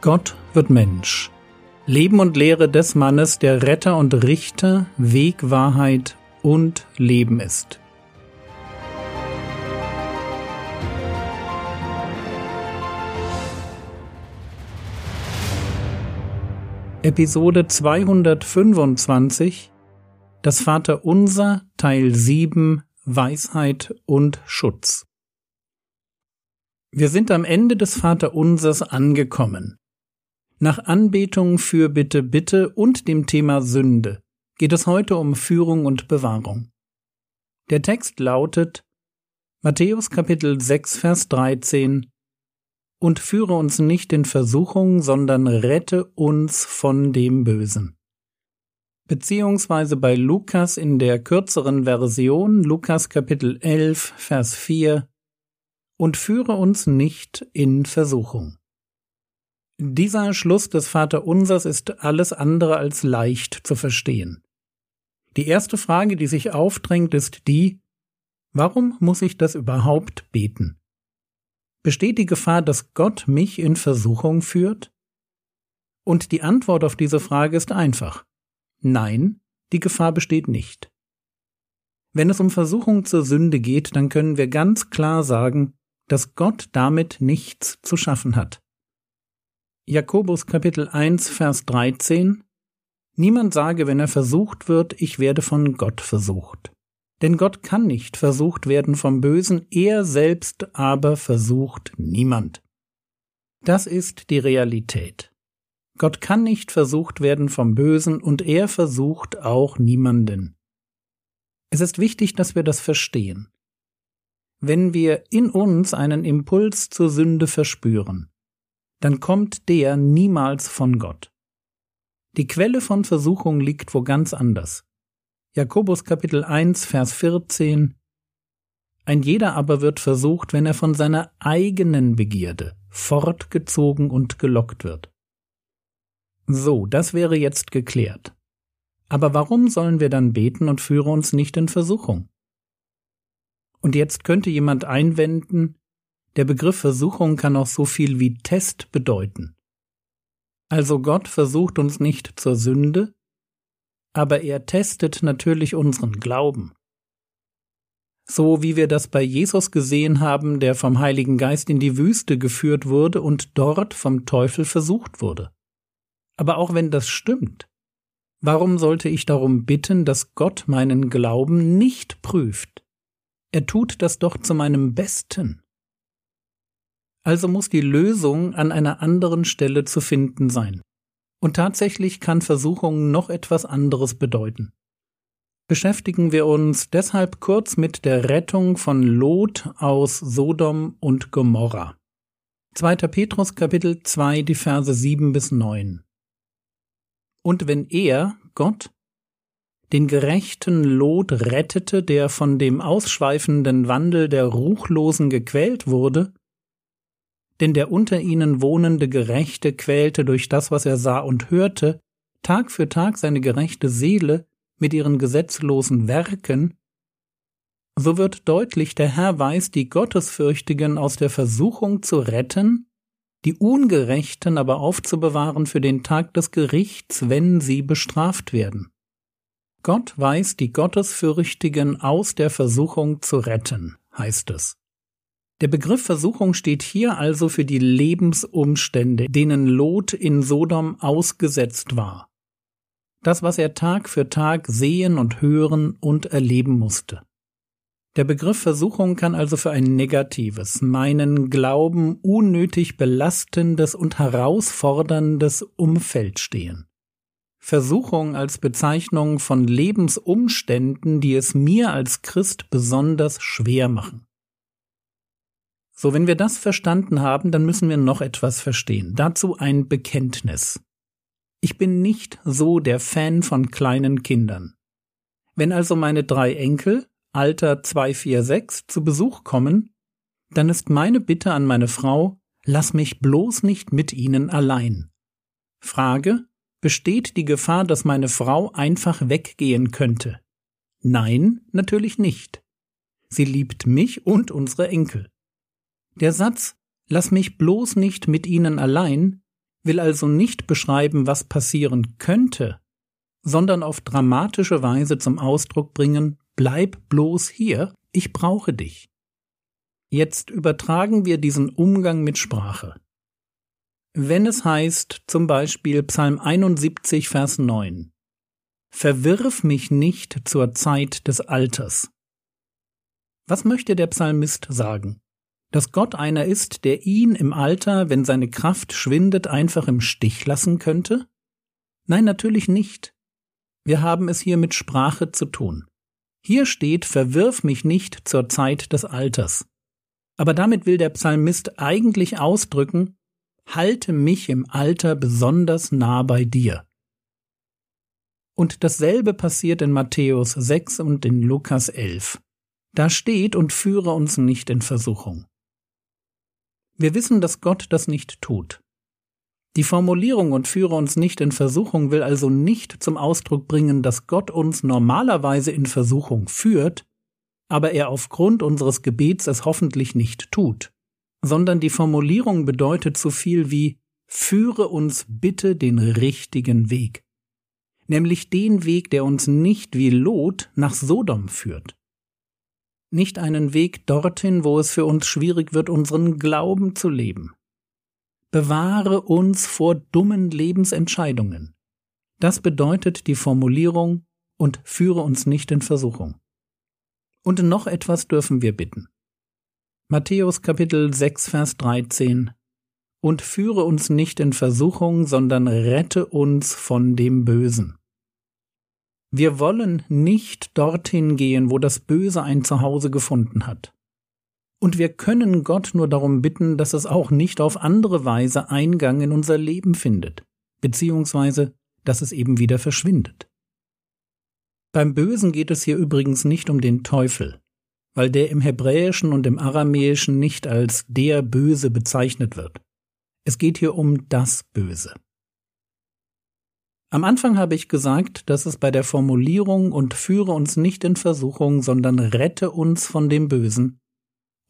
Gott wird Mensch. Leben und Lehre des Mannes, der Retter und Richter, Weg, Wahrheit und Leben ist. Episode 225 Das Vaterunser Teil 7 Weisheit und Schutz Wir sind am Ende des Vaterunsers angekommen. Nach Anbetung für Bitte Bitte und dem Thema Sünde geht es heute um Führung und Bewahrung. Der Text lautet Matthäus Kapitel 6 Vers 13 Und führe uns nicht in Versuchung, sondern rette uns von dem Bösen. Beziehungsweise bei Lukas in der kürzeren Version Lukas Kapitel 11 Vers 4 Und führe uns nicht in Versuchung. Dieser Schluss des Vaterunsers ist alles andere als leicht zu verstehen. Die erste Frage, die sich aufdrängt, ist die, warum muss ich das überhaupt beten? Besteht die Gefahr, dass Gott mich in Versuchung führt? Und die Antwort auf diese Frage ist einfach. Nein, die Gefahr besteht nicht. Wenn es um Versuchung zur Sünde geht, dann können wir ganz klar sagen, dass Gott damit nichts zu schaffen hat. Jakobus Kapitel 1 Vers 13 Niemand sage, wenn er versucht wird, ich werde von Gott versucht. Denn Gott kann nicht versucht werden vom Bösen, er selbst aber versucht niemand. Das ist die Realität. Gott kann nicht versucht werden vom Bösen und er versucht auch niemanden. Es ist wichtig, dass wir das verstehen. Wenn wir in uns einen Impuls zur Sünde verspüren, dann kommt der niemals von Gott. Die Quelle von Versuchung liegt wo ganz anders. Jakobus Kapitel 1 Vers 14 Ein jeder aber wird versucht, wenn er von seiner eigenen Begierde fortgezogen und gelockt wird. So, das wäre jetzt geklärt. Aber warum sollen wir dann beten und führe uns nicht in Versuchung? Und jetzt könnte jemand einwenden, der Begriff Versuchung kann auch so viel wie Test bedeuten. Also Gott versucht uns nicht zur Sünde, aber er testet natürlich unseren Glauben. So wie wir das bei Jesus gesehen haben, der vom Heiligen Geist in die Wüste geführt wurde und dort vom Teufel versucht wurde. Aber auch wenn das stimmt, warum sollte ich darum bitten, dass Gott meinen Glauben nicht prüft? Er tut das doch zu meinem Besten. Also muss die Lösung an einer anderen Stelle zu finden sein. Und tatsächlich kann Versuchung noch etwas anderes bedeuten. Beschäftigen wir uns deshalb kurz mit der Rettung von Lot aus Sodom und Gomorra. 2. Petrus Kapitel 2, die Verse 7 bis 9. Und wenn er, Gott, den gerechten Lot rettete, der von dem ausschweifenden Wandel der Ruchlosen gequält wurde, denn der unter ihnen wohnende Gerechte quälte durch das, was er sah und hörte, Tag für Tag seine gerechte Seele mit ihren gesetzlosen Werken, so wird deutlich, der Herr weiß, die Gottesfürchtigen aus der Versuchung zu retten, die Ungerechten aber aufzubewahren für den Tag des Gerichts, wenn sie bestraft werden. Gott weiß, die Gottesfürchtigen aus der Versuchung zu retten, heißt es. Der Begriff Versuchung steht hier also für die Lebensumstände, denen Lot in Sodom ausgesetzt war. Das, was er Tag für Tag sehen und hören und erleben musste. Der Begriff Versuchung kann also für ein negatives, meinen Glauben unnötig belastendes und herausforderndes Umfeld stehen. Versuchung als Bezeichnung von Lebensumständen, die es mir als Christ besonders schwer machen. So, wenn wir das verstanden haben, dann müssen wir noch etwas verstehen. Dazu ein Bekenntnis. Ich bin nicht so der Fan von kleinen Kindern. Wenn also meine drei Enkel, Alter 246, zu Besuch kommen, dann ist meine Bitte an meine Frau, lass mich bloß nicht mit ihnen allein. Frage, besteht die Gefahr, dass meine Frau einfach weggehen könnte? Nein, natürlich nicht. Sie liebt mich und unsere Enkel. Der Satz Lass mich bloß nicht mit ihnen allein will also nicht beschreiben, was passieren könnte, sondern auf dramatische Weise zum Ausdruck bringen, bleib bloß hier, ich brauche dich. Jetzt übertragen wir diesen Umgang mit Sprache. Wenn es heißt, zum Beispiel Psalm 71, Vers 9, Verwirf mich nicht zur Zeit des Alters. Was möchte der Psalmist sagen? Dass Gott einer ist, der ihn im Alter, wenn seine Kraft schwindet, einfach im Stich lassen könnte? Nein, natürlich nicht. Wir haben es hier mit Sprache zu tun. Hier steht, verwirf mich nicht zur Zeit des Alters. Aber damit will der Psalmist eigentlich ausdrücken, halte mich im Alter besonders nah bei dir. Und dasselbe passiert in Matthäus 6 und in Lukas 11. Da steht und führe uns nicht in Versuchung. Wir wissen, dass Gott das nicht tut. Die Formulierung und führe uns nicht in Versuchung will also nicht zum Ausdruck bringen, dass Gott uns normalerweise in Versuchung führt, aber er aufgrund unseres Gebets es hoffentlich nicht tut, sondern die Formulierung bedeutet so viel wie Führe uns bitte den richtigen Weg, nämlich den Weg, der uns nicht wie Lot nach Sodom führt. Nicht einen Weg dorthin, wo es für uns schwierig wird, unseren Glauben zu leben. Bewahre uns vor dummen Lebensentscheidungen. Das bedeutet die Formulierung und führe uns nicht in Versuchung. Und noch etwas dürfen wir bitten. Matthäus Kapitel 6 Vers 13 Und führe uns nicht in Versuchung, sondern rette uns von dem Bösen. Wir wollen nicht dorthin gehen, wo das Böse ein Zuhause gefunden hat. Und wir können Gott nur darum bitten, dass es auch nicht auf andere Weise Eingang in unser Leben findet, beziehungsweise dass es eben wieder verschwindet. Beim Bösen geht es hier übrigens nicht um den Teufel, weil der im Hebräischen und im Aramäischen nicht als der Böse bezeichnet wird. Es geht hier um das Böse. Am Anfang habe ich gesagt, dass es bei der Formulierung und führe uns nicht in Versuchung, sondern rette uns von dem Bösen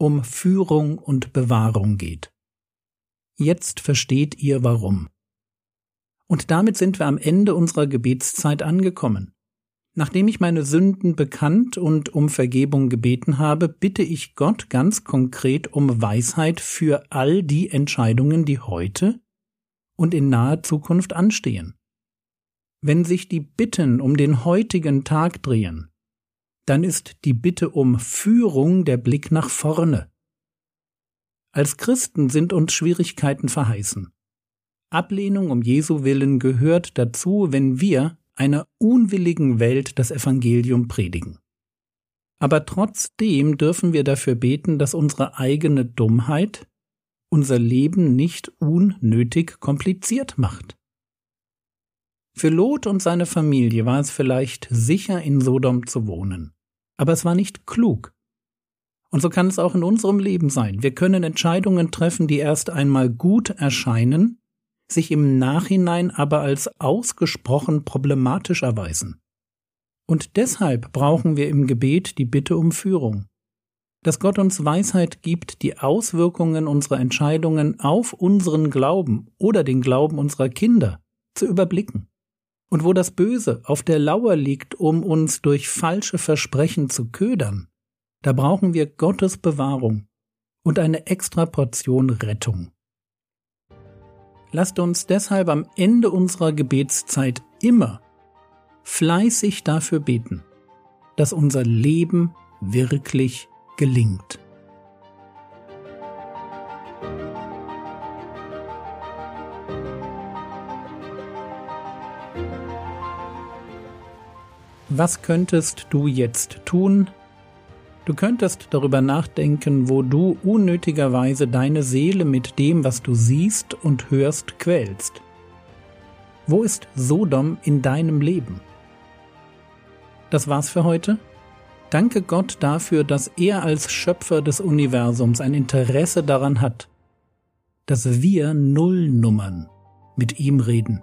um Führung und Bewahrung geht. Jetzt versteht ihr warum. Und damit sind wir am Ende unserer Gebetszeit angekommen. Nachdem ich meine Sünden bekannt und um Vergebung gebeten habe, bitte ich Gott ganz konkret um Weisheit für all die Entscheidungen, die heute und in naher Zukunft anstehen. Wenn sich die Bitten um den heutigen Tag drehen, dann ist die Bitte um Führung der Blick nach vorne. Als Christen sind uns Schwierigkeiten verheißen. Ablehnung um Jesu willen gehört dazu, wenn wir einer unwilligen Welt das Evangelium predigen. Aber trotzdem dürfen wir dafür beten, dass unsere eigene Dummheit unser Leben nicht unnötig kompliziert macht. Für Lot und seine Familie war es vielleicht sicher, in Sodom zu wohnen. Aber es war nicht klug. Und so kann es auch in unserem Leben sein. Wir können Entscheidungen treffen, die erst einmal gut erscheinen, sich im Nachhinein aber als ausgesprochen problematisch erweisen. Und deshalb brauchen wir im Gebet die Bitte um Führung. Dass Gott uns Weisheit gibt, die Auswirkungen unserer Entscheidungen auf unseren Glauben oder den Glauben unserer Kinder zu überblicken. Und wo das Böse auf der Lauer liegt, um uns durch falsche Versprechen zu ködern, da brauchen wir Gottes Bewahrung und eine extra Portion Rettung. Lasst uns deshalb am Ende unserer Gebetszeit immer fleißig dafür beten, dass unser Leben wirklich gelingt. Was könntest du jetzt tun, Du könntest darüber nachdenken, wo du unnötigerweise deine Seele mit dem, was du siehst und hörst, quälst. Wo ist Sodom in deinem Leben? Das war's für heute. Danke Gott dafür, dass er als Schöpfer des Universums ein Interesse daran hat, dass wir Nullnummern mit ihm reden.